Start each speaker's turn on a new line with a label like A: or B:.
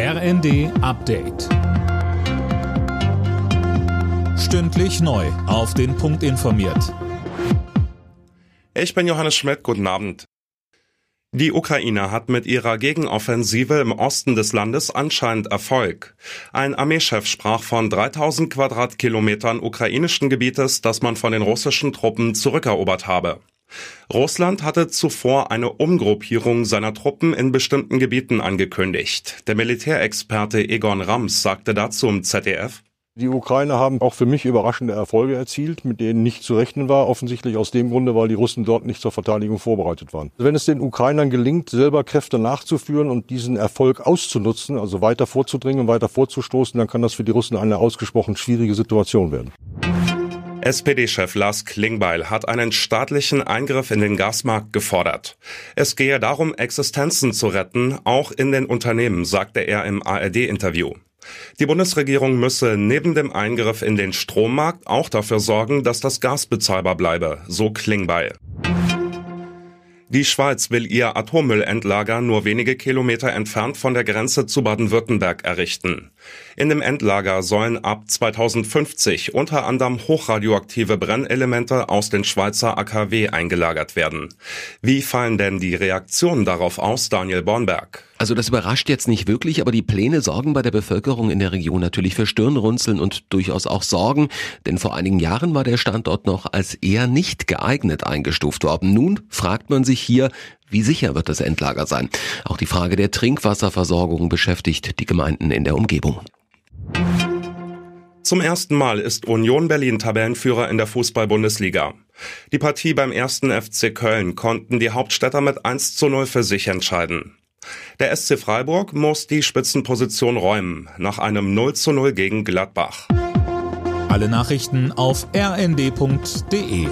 A: RND Update. Stündlich neu. Auf den Punkt informiert.
B: Ich bin Johannes Schmidt. Guten Abend. Die Ukraine hat mit ihrer Gegenoffensive im Osten des Landes anscheinend Erfolg. Ein Armeechef sprach von 3000 Quadratkilometern ukrainischen Gebietes, das man von den russischen Truppen zurückerobert habe. Russland hatte zuvor eine Umgruppierung seiner Truppen in bestimmten Gebieten angekündigt. Der Militärexperte Egon Rams sagte dazu im ZDF,
C: die Ukrainer haben auch für mich überraschende Erfolge erzielt, mit denen nicht zu rechnen war. Offensichtlich aus dem Grunde, weil die Russen dort nicht zur Verteidigung vorbereitet waren. Wenn es den Ukrainern gelingt, selber Kräfte nachzuführen und diesen Erfolg auszunutzen, also weiter vorzudringen, weiter vorzustoßen, dann kann das für die Russen eine ausgesprochen schwierige Situation werden.
B: SPD-Chef Lars Klingbeil hat einen staatlichen Eingriff in den Gasmarkt gefordert. Es gehe darum, Existenzen zu retten, auch in den Unternehmen, sagte er im ARD-Interview. Die Bundesregierung müsse neben dem Eingriff in den Strommarkt auch dafür sorgen, dass das Gas bezahlbar bleibe, so Klingbeil. Die Schweiz will ihr Atommüllendlager nur wenige Kilometer entfernt von der Grenze zu Baden-Württemberg errichten. In dem Endlager sollen ab 2050 unter anderem hochradioaktive Brennelemente aus den Schweizer AKW eingelagert werden. Wie fallen denn die Reaktionen darauf aus, Daniel Bornberg?
D: Also das überrascht jetzt nicht wirklich, aber die Pläne sorgen bei der Bevölkerung in der Region natürlich für Stirnrunzeln und durchaus auch Sorgen, denn vor einigen Jahren war der Standort noch als eher nicht geeignet eingestuft worden. Nun fragt man sich hier, wie sicher wird das Endlager sein? Auch die Frage der Trinkwasserversorgung beschäftigt die Gemeinden in der Umgebung.
B: Zum ersten Mal ist Union Berlin Tabellenführer in der Fußball-Bundesliga. Die Partie beim ersten FC Köln konnten die Hauptstädter mit 1 zu 0 für sich entscheiden. Der SC Freiburg muss die Spitzenposition räumen, nach einem 0 zu 0 gegen Gladbach.
A: Alle Nachrichten auf rnd.de